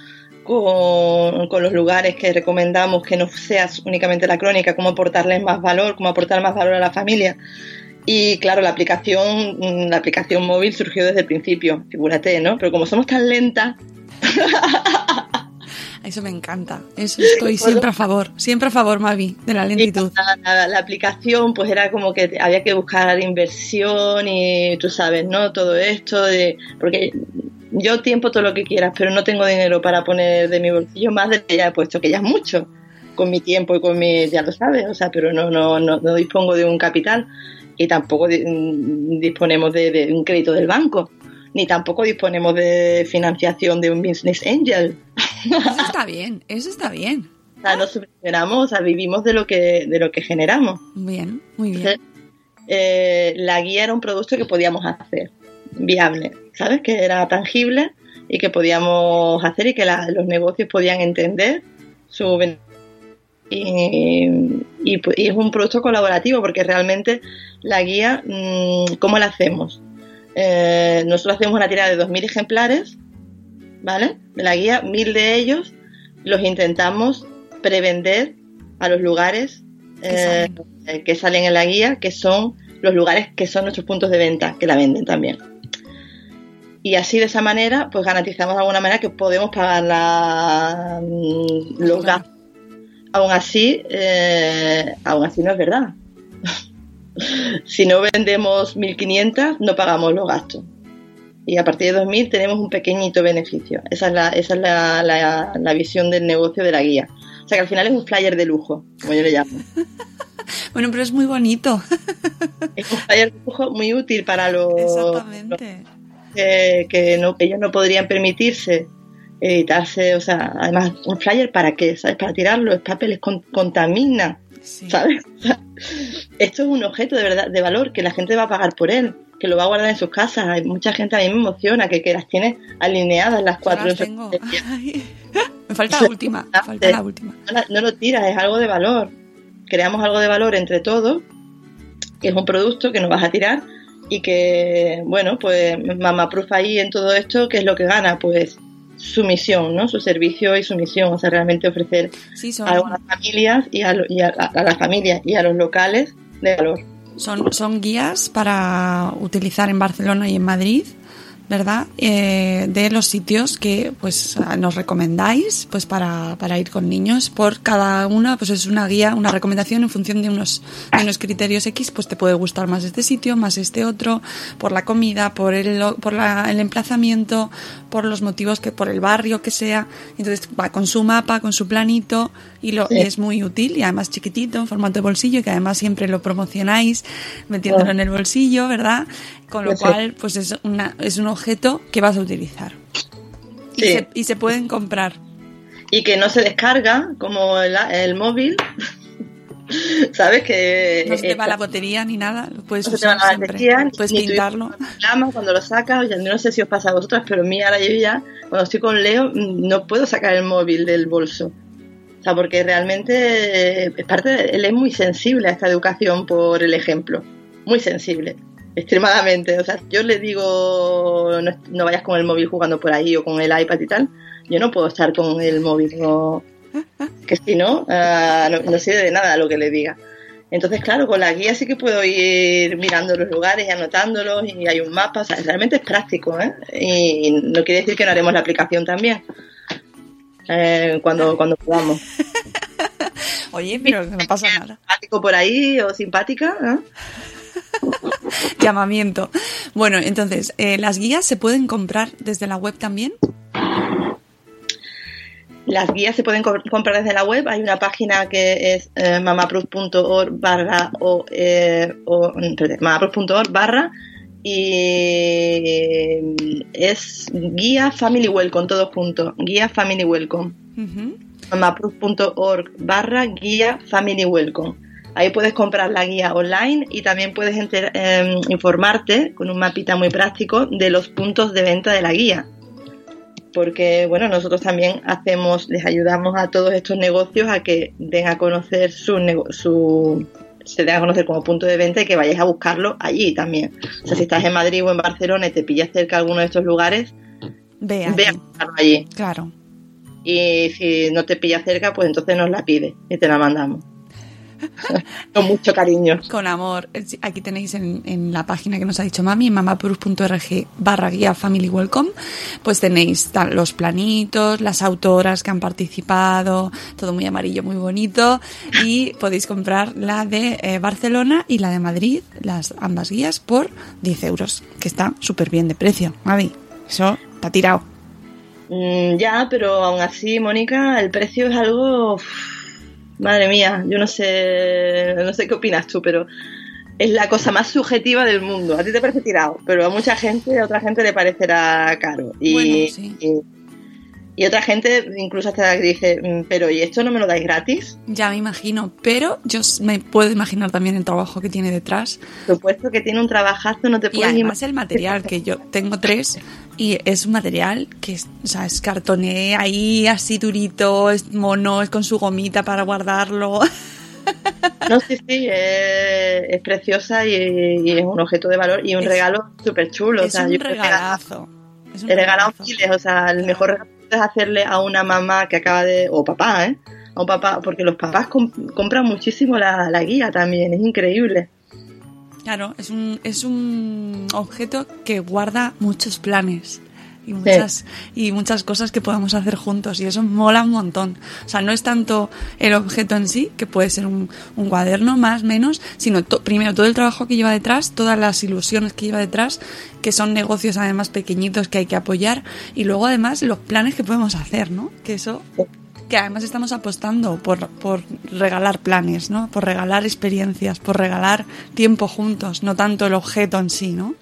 con, los lugares que recomendamos, que no sea únicamente la crónica, cómo aportarles más valor, cómo aportar más valor a la familia. Y claro, la aplicación, la aplicación móvil surgió desde el principio, figúrate, ¿no? Pero como somos tan lentas, Eso me encanta. Eso estoy siempre a favor. Siempre a favor, Mavi, de la lentitud. La, aplicación, pues era como que había que buscar inversión y tú sabes, ¿no? Todo esto, de, porque yo tiempo todo lo que quieras, pero no tengo dinero para poner de mi bolsillo más de lo que ya he puesto, que ya es mucho con mi tiempo y con mi, ya lo sabes, o sea, pero no, no, no, no dispongo de un capital y tampoco disponemos de, un crédito del banco ni tampoco disponemos de financiación de un business angel. Eso está bien, eso está bien. O sea, nos subvencionamos, o sea, vivimos de lo que, de lo que generamos. Bien, muy bien. Eh, la guía era un producto que podíamos hacer, viable, ¿sabes? Que era tangible y que podíamos hacer y que los negocios podían entender su y, y, y es un producto colaborativo porque realmente la guía, mm, ¿cómo la hacemos? Eh, nosotros hacemos una tirada de 2.000 ejemplares, ¿vale? De la guía, 1.000 de ellos los intentamos prevender a los lugares Que eh, que salen en la guía, que son los lugares que son nuestros puntos de venta, que la venden también. Y así de esa manera, pues garantizamos de alguna manera que podemos pagar la, mm, los gastos. Aún así, eh, aún así no es verdad. Si no vendemos 1.500, no pagamos los gastos. Y a partir de 2.000 tenemos un pequeñito beneficio. Esa es, la, esa es la, la- la visión del negocio de la guía. O sea que al final es un flyer de lujo, como yo le llamo. Bueno, pero es muy bonito. Es un flyer de lujo muy útil para los, Exactamente. que, que no, ellos no podrían permitirse editarse, o sea, además, un flyer para qué, ¿sabes? Para tirarlo, es papel, es con- contamina, Sí. ¿sabes? Esto es un objeto de verdad, de valor, que la gente va a pagar por él, que lo va a guardar en sus casas. Hay mucha gente a mí me emociona, que, que las tiene alineadas las cuatro. las tengo. Me falta la última. Me falta la última. no, lo tiras, es algo de valor. Creamos algo de valor entre todos, que es un producto que no vas a tirar y que, bueno, pues Mama Proof ahí en todo esto, ¿qué es lo que gana? Pues su misión, ¿no? Su servicio y su misión, o sea, realmente ofrecer Sí, son, a las familias y a, lo- y a- a las familias y a los locales de son, son guías para utilizar en Barcelona y en Madrid, ¿verdad? Eh, de los sitios que pues nos recomendáis pues para, para ir con niños. Por cada una pues es una guía, una recomendación en función de unos, de unos criterios X, pues te puede gustar más este sitio, más este otro, por la comida, por el, por la- el emplazamiento, por los motivos que, por el barrio que sea. Entonces va con su mapa, con su planito y, lo, Sí. es muy útil y además chiquitito, en formato de bolsillo, que además siempre lo promocionáis metiéndolo en el bolsillo, ¿verdad? Con lo cual, pues es, una, es un objeto que vas a utilizar. Y, se, y se pueden comprar. Y que no se descarga como el, el móvil, ¿sabes? Que No se te va eh, la batería ni nada, lo puedes no se te va la siempre. batería, Puedes ni pintarlo. llama cuando lo sacas, ya no sé si os pasa a vosotras, pero a mí ahora yo ya, cuando estoy con Leo, no puedo sacar el móvil del bolso. O sea, porque realmente eh, es parte de- él es muy sensible a esta educación por el ejemplo. Muy sensible, extremadamente. O sea, yo le digo, no, no vayas con el móvil jugando por ahí o con el iPad y tal. Yo no puedo estar con el móvil, no- que si no, ah, no, no sirve de nada lo que le diga. Entonces, claro, con la guía sí que puedo ir mirando los lugares y anotándolos y hay un mapa, o sea, realmente es práctico, ¿eh? Y no quiere decir que no haremos la aplicación también, eh, cuando, cuando podamos. Oye, pero no pasa nada. Simpático por ahí o simpática, ¿eh? Llamamiento. Bueno, entonces, eh, ¿las guías se pueden comprar desde la web también? Las guías se pueden co- comprar desde la web. Hay una página que es eh, mamaproof.org barra o, eh, o espérate, mamaproof.org barra y es guía Family Welcome, todo junto. Guía Family Welcome. Ujú. mamaproof.org barra guía Family Welcome. Ahí puedes comprar la guía online y también puedes enter- eh, informarte con un mapita muy práctico de los puntos de venta de la guía. Porque, bueno, nosotros también hacemos, les ayudamos a todos estos negocios a que den a conocer su, su se den a conocer como punto de venta y que vayáis a buscarlo allí también. O sea, si estás en Madrid o en Barcelona y te pillas cerca de alguno de estos lugares, Ve ve a allí. buscarlo allí. Claro. Y si no te pilla cerca, pues entonces nos la pide y te la mandamos. Con mucho cariño. Con amor. Eh, Aquí tenéis en, en la página que nos ha dicho mami, en mamaproof.org barra guía family welcome, pues tenéis los planitos, las autoras que han participado, todo muy amarillo, muy bonito, y podéis comprar la de eh, Barcelona y la de Madrid, las ambas guías, por 10 euros, que está súper bien de precio, Mavi. Eso está tirado. Mm, ya, pero aún así, Mónica, el precio es algo. Madre mía, yo no sé, no sé qué opinas tú, pero es la cosa más subjetiva del mundo. A ti te parece tirado, pero a mucha gente, a otra gente le parecerá caro. Y, Bueno, sí. y, Y otra gente incluso hasta dice, "Mm, pero ¿y esto no me lo dais gratis? Ya me imagino, pero yo me puedo imaginar también el trabajo que tiene detrás. Por supuesto que tiene un trabajazo, no te Y puedes además imaginar. el material, que yo tengo tres, y es un material que es, o sea, es cartoné ahí así durito, es mono, es con su gomita para guardarlo. No, sí, sí, es, es preciosa y, y es un objeto de valor y un Es- regalo súper chulo. es un regalazo. Es un He regalado regalazo. miles, o sea, el mejor regalo es hacerle a una mamá que acaba de, o papá, ¿eh? A un papá, porque los papás com- compran muchísimo la, la guía también, es increíble. Claro, es un, es un objeto que guarda muchos planes y muchas, y muchas cosas que podamos hacer juntos y eso mola un montón. O sea, no es tanto el objeto en sí, que puede ser un, un cuaderno más, menos, sino to- primero todo el trabajo que lleva detrás, todas las ilusiones que lleva detrás, que son negocios además pequeñitos que hay que apoyar y luego además los planes que podemos hacer, ¿no? Que eso que además estamos apostando por, por regalar planes, ¿no? Por regalar experiencias, por regalar tiempo juntos, no tanto el objeto en sí, ¿no?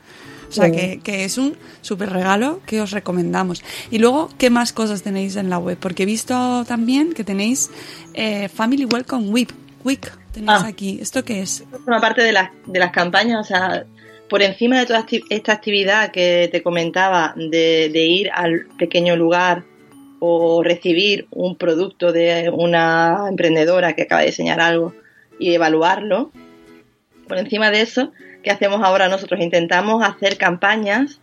O sea, Sí. que, que es un súper regalo que os recomendamos. Y luego, ¿qué más cosas tenéis en la web? Porque he visto también que tenéis eh, Family Welcome Week. Week tenéis Ah. aquí. ¿Esto qué es? Forma parte de las, de las campañas, o sea, por encima de toda esta actividad que te comentaba de, de ir al pequeño lugar o recibir un producto de una emprendedora que acaba de diseñar algo y evaluarlo, por encima de eso, ¿qué hacemos ahora nosotros? Intentamos hacer campañas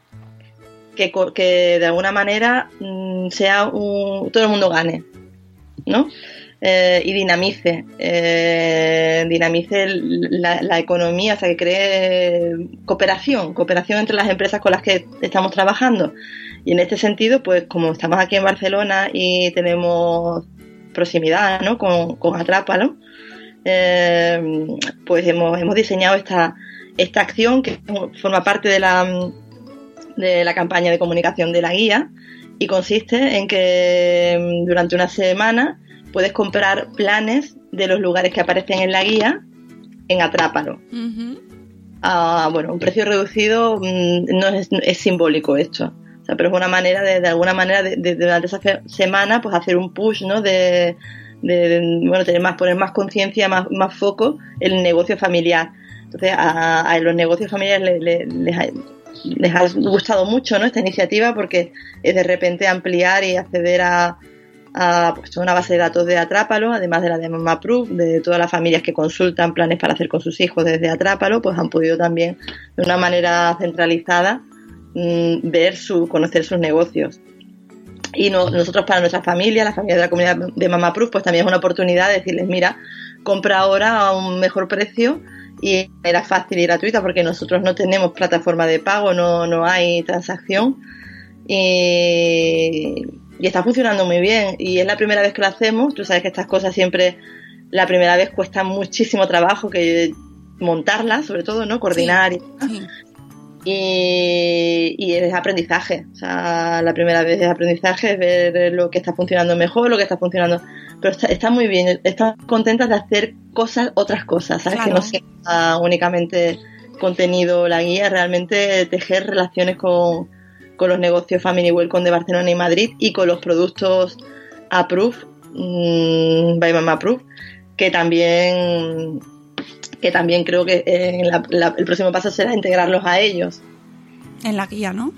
que, que de alguna manera mm, sea un, todo el mundo gane, ¿no? Eh, y dinamice, eh, dinamice la economía, o sea, que cree cooperación, cooperación entre las empresas con las que estamos trabajando. Y en este sentido, pues como estamos aquí en Barcelona y tenemos proximidad ¿no? con, con Atrápalo, eh, pues hemos, hemos diseñado esta, esta acción que forma parte de la, de la campaña de comunicación de la guía y consiste en que mm, durante una semana puedes comprar planes de los lugares que aparecen en la guía en Atrápalo. Ujú. A, bueno, un precio reducido mm, no es, es simbólico esto. O sea, pero es una manera de, de alguna manera de, de- durante esa semana pues hacer un push, ¿no? De, de- de, bueno, tener más, poner más conciencia, más, más foco en el negocio familiar. Entonces, a, los negocios familiares les ha gustado mucho, ¿no? Esta iniciativa porque es de repente ampliar y acceder a, a pues, una base de datos de Atrápalo, además de la de Mama Proof, de todas las familias que consultan planes para hacer con sus hijos desde Atrápalo, pues han podido también de una manera centralizada mm, ver su, conocer sus negocios. Y no- nosotros para nuestra familia, la familia de la comunidad de Mama Proof, pues también es una oportunidad de decirles, mira, compra ahora a un mejor precio y era fácil y gratuita porque nosotros no tenemos plataforma de pago, no, no hay transacción y, y está funcionando muy bien y es la primera vez que lo hacemos, tú sabes que estas cosas siempre la primera vez cuesta muchísimo trabajo que montarlas, sobre todo, ¿no? Coordinar y Sí. Y, y es aprendizaje. O sea, la primera vez es aprendizaje, es ver lo que está funcionando mejor, lo que está funcionando. Pero está, está muy bien, están contentas de hacer cosas, otras cosas, ¿sabes? Claro. Que no sea únicamente contenido la guía, realmente tejer relaciones con, con los negocios Family Welcome de Barcelona y Madrid y con los productos Approve, mm, by Mama Approve, que también que también creo que eh, la- la- el próximo paso será integrarlos a ellos En la guía, ¿no?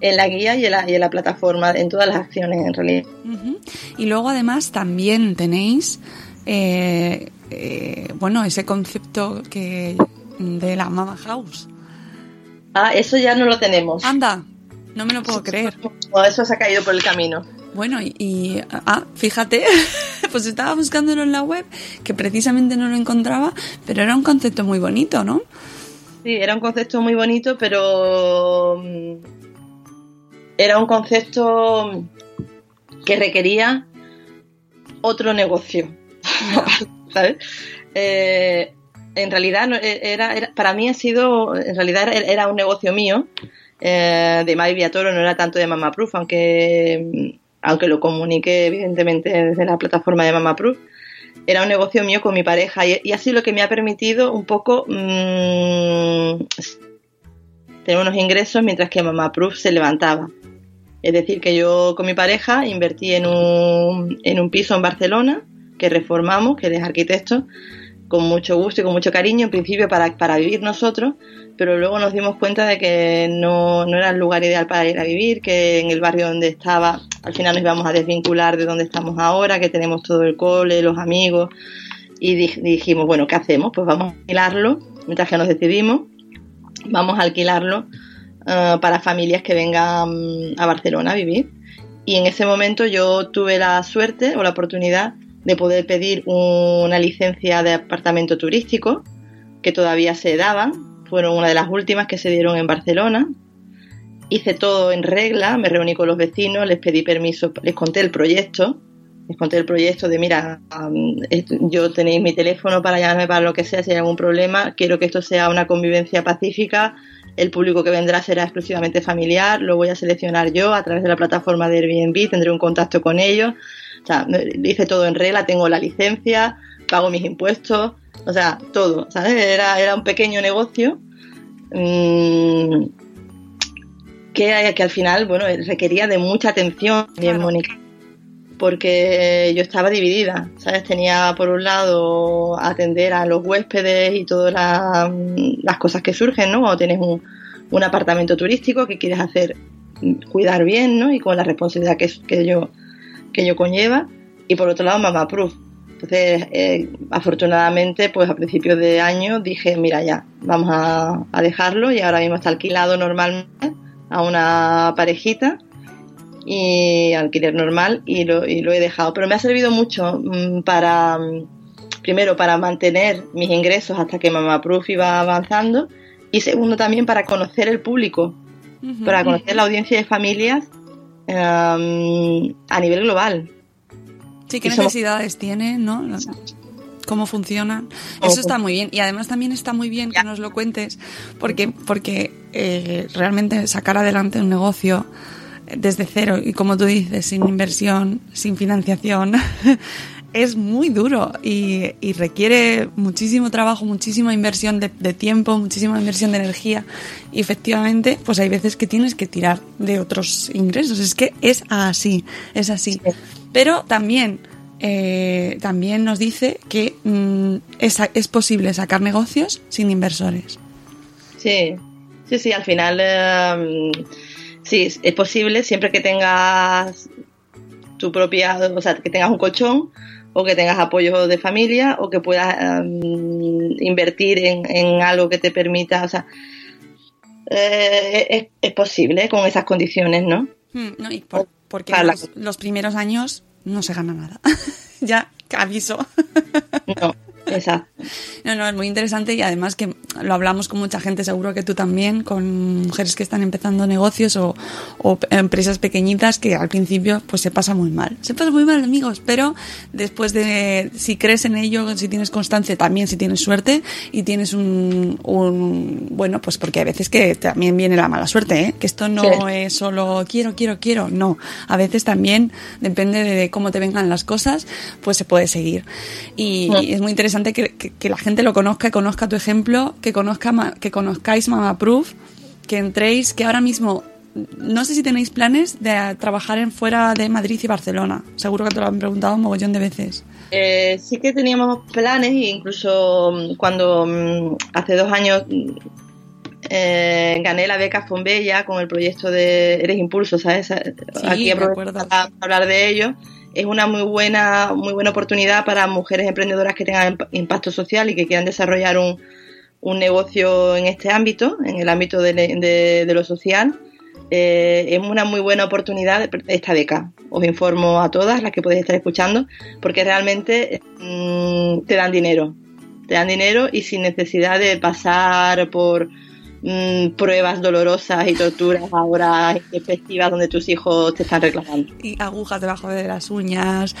en la guía y en la, y en la plataforma, en todas las acciones en realidad. Y luego además también tenéis, eh, eh, bueno, ese concepto que de la Mama House. Ah, eso ya no lo tenemos. Anda, no me lo puedo creer. O eso se ha caído por el camino. Bueno, y, y- ah, fíjate, pues estaba buscándolo en la web, que precisamente no lo encontraba, pero era un concepto muy bonito, ¿no? Sí, era un concepto muy bonito, pero mm, era un concepto que requería otro negocio, ¿sabes? Eh, en realidad e, era, era- para mí ha sido, en realidad era, era un negocio mío eh, de Mavi Viatoro, no era tanto de Mama Proof, aunque mm, aunque lo comuniqué evidentemente desde la plataforma de Mama Proof. Era un negocio mío con mi pareja y, y sido lo que me ha permitido un poco mm, tener unos ingresos mientras que Mama Proof se levantaba. Es decir, que yo con mi pareja invertí en un, en un piso en Barcelona que reformamos, que es arquitecto, con mucho gusto y con mucho cariño, en principio para, para vivir nosotros, pero luego nos dimos cuenta de que no, no, era el lugar ideal para ir a vivir, que en el barrio donde estaba al final nos íbamos a desvincular de donde estamos ahora, que tenemos todo el cole, los amigos, y dijimos, bueno, ¿qué hacemos? Pues vamos a alquilarlo, mientras que nos decidimos, vamos a alquilarlo uh, para familias que vengan a Barcelona a vivir. Y en ese momento yo tuve la suerte o la oportunidad de poder pedir una licencia de apartamento turístico, que todavía se daban, fueron una de las últimas que se dieron en Barcelona. Hice todo en regla, me reuní con los vecinos, les pedí permiso, les conté el proyecto, les conté el proyecto de, mira, yo tenéis mi teléfono para llamarme para lo que sea, si hay algún problema, quiero que esto sea una convivencia pacífica, el público que vendrá será exclusivamente familiar, lo voy a seleccionar yo a través de la plataforma de Airbnb, tendré un contacto con ellos, o sea, hice todo en regla, tengo la licencia, pago mis impuestos, o sea, todo, ¿sabes? Era, era un pequeño negocio mmm, que, que al final, bueno, requería de mucha atención, bien, Mónica porque yo estaba dividida, ¿sabes? Tenía por un lado atender a los huéspedes y todas las cosas que surgen, ¿no? O tienes un, un, apartamento turístico que quieres hacer, cuidar bien, ¿no? Y con la responsabilidad que, que, yo, que yo conlleva. Y por otro lado, Mamá Proof. Entonces, eh, afortunadamente, pues a principios de año dije, mira ya, vamos a, a dejarlo y ahora mismo está alquilado normalmente a una parejita y alquiler normal y lo, y lo he dejado. Pero me ha servido mucho mm, para, mm, primero, para mantener mis ingresos hasta que Mamá Proof iba avanzando y segundo también para conocer el público, para conocer la audiencia de familias um, a nivel global. Sí, qué necesidades tiene, ¿no? cómo funciona. Eso está muy bien. Y además también está muy bien que nos lo cuentes, porque, porque eh, realmente sacar adelante un negocio desde cero y como tú dices, sin inversión, sin financiación, es muy duro y, requiere muchísimo trabajo, muchísima inversión de, tiempo, muchísima inversión de energía y efectivamente pues hay veces que tienes que tirar de otros ingresos. Es que es así, es así. Pero también... Eh, también nos dice que mm, es, es, posible sacar negocios sin inversores. Sí, sí, sí, al final eh, sí, es posible siempre que tengas tu propia, o sea, que tengas un colchón o que tengas apoyo de familia o que puedas em, invertir en, algo que te permita, o sea, eh, es, posible con esas condiciones, ¿no? Hmm, no y porque los, primeros años no se gana nada. ya, aviso. no, Exacto. No, no, es muy interesante y además que lo hablamos con mucha gente, seguro que tú también, con mujeres que están empezando negocios o, empresas pequeñitas que al principio pues se pasa muy mal. Se pasa muy mal, amigos, pero después de, si crees en ello, si tienes constancia, también si tienes suerte y tienes un, bueno, pues porque a veces que también viene la mala suerte, ¿eh? que esto no es solo quiero, quiero, quiero, no. A veces también depende de cómo te vengan las cosas, pues se puede seguir. Y, y es muy interesante que, la gente lo conozca, conozca tu ejemplo, que, conozca, que conozcáis Mama Proof, que entréis, que ahora mismo no sé si tenéis planes de trabajar en fuera de Madrid y Barcelona. Seguro que te lo han preguntado un mogollón de veces. Eh, sí que teníamos planes, incluso mm, cuando mm, hace dos años mm, eh, gané la beca Fonbella con el proyecto de Eres Impulso, ¿sabes? Aquí aprovecho para hablar de ello es una muy buena, muy buena oportunidad para mujeres emprendedoras que tengan impacto social y que quieran desarrollar un, un negocio en este ámbito, en el ámbito de, lo social. Eh, es una muy buena oportunidad esta beca. Os informo a todas las que podéis estar escuchando, porque realmente mm, te dan dinero. Te dan dinero y sin necesidad de pasar por Mm, pruebas dolorosas y torturas ahora efectivas donde tus hijos te están reclamando. Y agujas debajo de las uñas.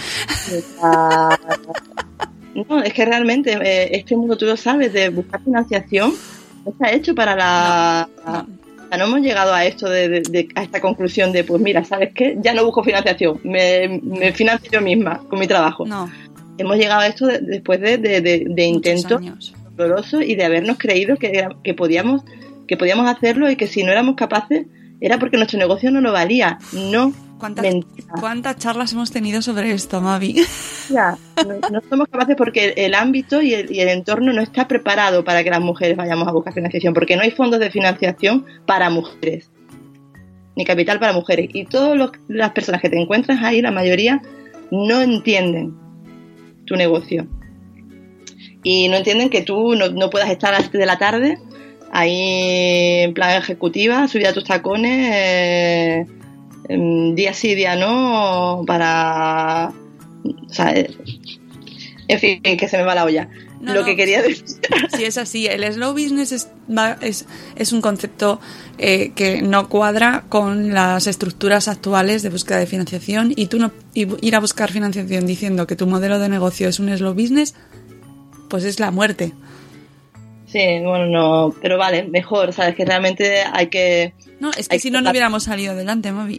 No, es que realmente eh, este mundo, tú lo sabes, de buscar financiación, está hecho para la... No, hemos llegado a esto, de, a esta conclusión de, pues mira, ¿sabes qué? Ya no busco financiación, me, me financio yo misma con mi trabajo. No. Hemos llegado a esto después de, intentos dolorosos y de habernos creído que, que podíamos que podíamos hacerlo y que si no éramos capaces, era porque nuestro negocio no lo valía. No. ¿Cuántas. ¿Cuántas charlas hemos tenido sobre esto, Mavi? Ya, no, no somos capaces porque el ámbito y el, y el entorno no está preparado para que las mujeres vayamos a buscar financiación, porque no hay fondos de financiación para mujeres, ni capital para mujeres. Y todas las personas que te encuentras ahí, la mayoría, no entienden tu negocio. Y no entienden que tú no, no puedas estar a las 7 de la tarde ahí en plan ejecutiva, subir a tus tacones, eh, día sí, día no, para... O sea, eh, en fin, que se me va la olla. No, Lo no. que quería decir... Sí, es así. El slow business es, es, es un concepto eh, que no cuadra con las estructuras actuales de búsqueda de financiación y tú no y ir a buscar financiación diciendo que tu modelo de negocio es un slow business, pues es la muerte. Sí, bueno, no, pero vale, mejor, ¿sabes? Que realmente hay que, No, es que si no, no hubiéramos salido adelante, Mavi.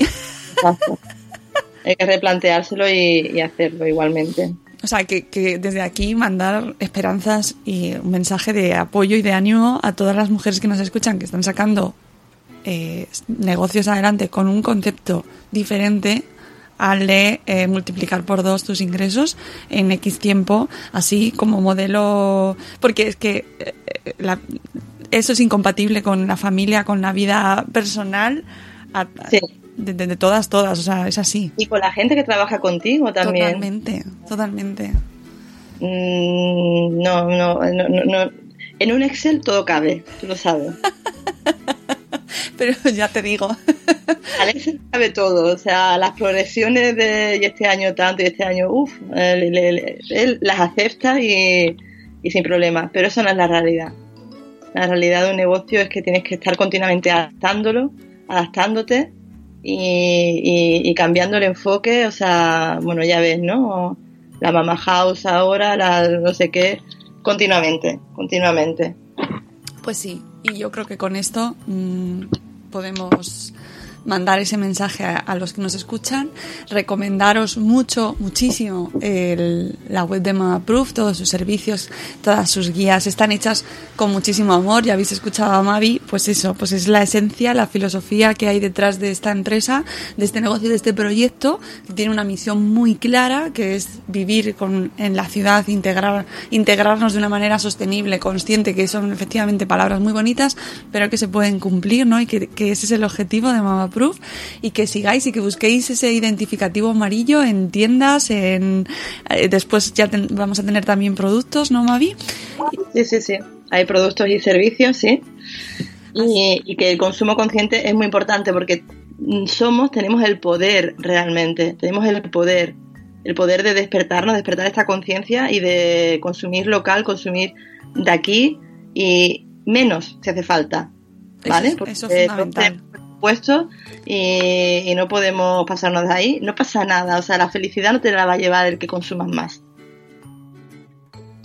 hay que replanteárselo y, y hacerlo igualmente. O sea, que, que desde aquí mandar esperanzas y un mensaje de apoyo y de ánimo a todas las mujeres que nos escuchan, que están sacando eh, negocios adelante con un concepto diferente al de eh, multiplicar por dos tus ingresos en X tiempo, así como modelo... Porque es que eh, la- eso es incompatible con la familia, con la vida personal, a- Sí. de, de- de todas, todas, o sea, es así. Y con la gente que trabaja contigo también. Totalmente, totalmente. Mm, no, no, no, no, no. En un Excel todo cabe, tú lo sabes. Pero ya te digo, Al Excel cabe todo, o sea, las progresiones de este año tanto y este año, uff, él, él- él las acepta y, y sin problema, pero eso no es la realidad. La realidad de un negocio es que tienes que estar continuamente adaptándolo, adaptándote y, y- y cambiando el enfoque, o sea, bueno, ya ves, ¿no? La Mama House ahora, la no sé qué, continuamente, continuamente. pues sí. Y yo creo que con esto mm, podemos mandar ese mensaje a, a los que nos escuchan, recomendaros mucho, muchísimo el- la web de MamaProof, todos sus servicios, todas sus guías están hechas con muchísimo amor. Ya habéis escuchado a Mavi, pues eso, pues es la esencia, la filosofía que hay detrás de esta empresa, de este negocio, de este proyecto, que tiene una misión muy clara, que es vivir con, en la ciudad, integrar, integrarnos de una manera sostenible, consciente, que son efectivamente palabras muy bonitas, pero que se pueden cumplir, ¿no? Y que, que ese es el objetivo de Mama Proof y que sigáis y que busquéis ese identificativo amarillo en tiendas, en eh, después ya ten- vamos a tener también productos, ¿no, Mavi? Sí, sí, sí. Hay productos y servicios, sí. Y, y que el consumo consciente es muy importante porque mm, somos, tenemos el poder realmente, tenemos el poder, el poder de despertarnos, despertar esta conciencia y de consumir local, consumir de aquí y menos si hace falta. ¿Vale? Eso, eso es fundamental. Todos tenemos puesto y, no podemos pasarnos de ahí. No pasa nada, o sea, la felicidad no te la va a llevar el que consumas más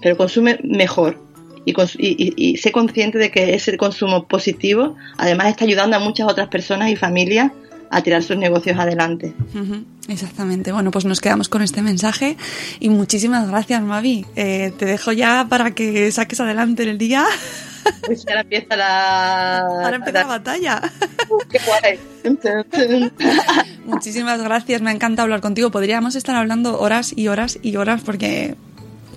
pero consume mejor y, y- y- sé consciente de que ese consumo positivo además está ayudando a muchas otras personas y familias a tirar sus negocios adelante. Exactamente. Bueno, pues nos quedamos con este mensaje y muchísimas gracias, Mavi. Eh, te dejo ya para que saques adelante el día. Pues ahora empieza la... Ahora empieza la batalla. ¡Qué guay! Muchísimas gracias, me encanta hablar contigo. Podríamos estar hablando horas y horas y horas porque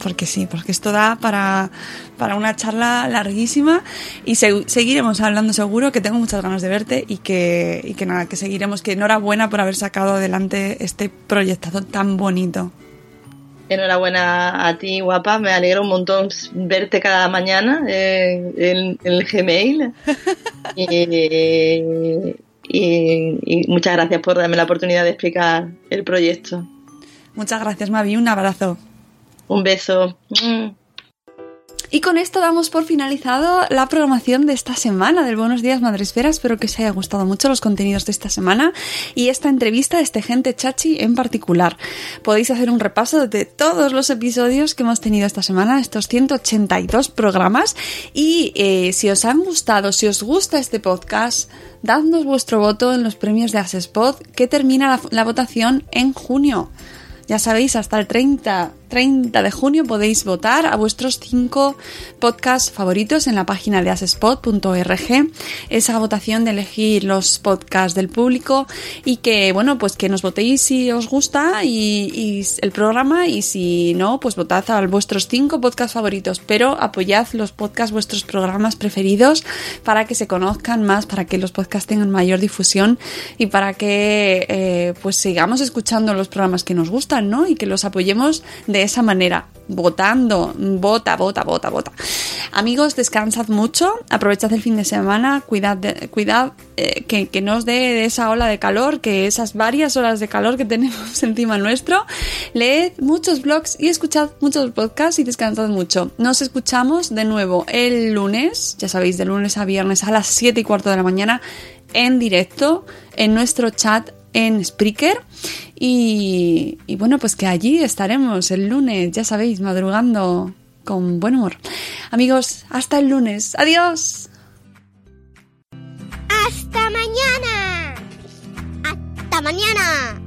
porque sí, porque esto da para, para una charla larguísima y se- seguiremos hablando seguro, que tengo muchas ganas de verte y que, y que nada, que seguiremos, que enhorabuena por haber sacado adelante este proyectazo tan bonito. Enhorabuena a ti, guapa. Me alegra un montón verte cada mañana eh, en, en el Gmail. Y, y- y muchas gracias por darme la oportunidad de explicar el proyecto. Muchas gracias, Mavi, un abrazo. Un beso. Y con esto damos por finalizado la programación de esta semana del Buenos Días Madresfera. Espero que os haya gustado mucho los contenidos de esta semana y esta entrevista de este gente chachi en particular. Podéis hacer un repaso de todos los episodios que hemos tenido esta semana, estos 182 programas. Y eh, si os han gustado, si os gusta este podcast, dadnos vuestro voto en los premios de Asespod que termina la, la votación en junio. Ya sabéis, hasta el 30 30 de junio podéis votar a vuestros cinco podcasts favoritos en la página de asespot.org. Esa votación de elegir los podcasts del público y que, bueno, pues que nos votéis si os gusta y, el programa y si no, pues votad a vuestros cinco podcasts favoritos, pero apoyad los podcasts, vuestros programas preferidos para que se conozcan más, para que los podcasts tengan mayor difusión y para que eh, pues sigamos escuchando los programas que nos gustan, ¿no? Y que los apoyemos esa manera, votando, vota, vota, vota, vota. Amigos, descansad mucho, aprovechad el fin de semana, cuidad, cuidad eh, que, que, no os dé esa ola de calor, que esas varias horas de calor que tenemos encima nuestro. Leed muchos blogs y escuchad muchos podcasts y descansad mucho. Nos escuchamos de nuevo el lunes, ya sabéis, de lunes a viernes a las 7 y cuarto de la mañana en directo en nuestro chat en Spreaker. Y, y, bueno, pues que allí estaremos el lunes, ya sabéis, madrugando con buen humor. Amigos, hasta el lunes. Adiós. Hasta mañana. Hasta mañana.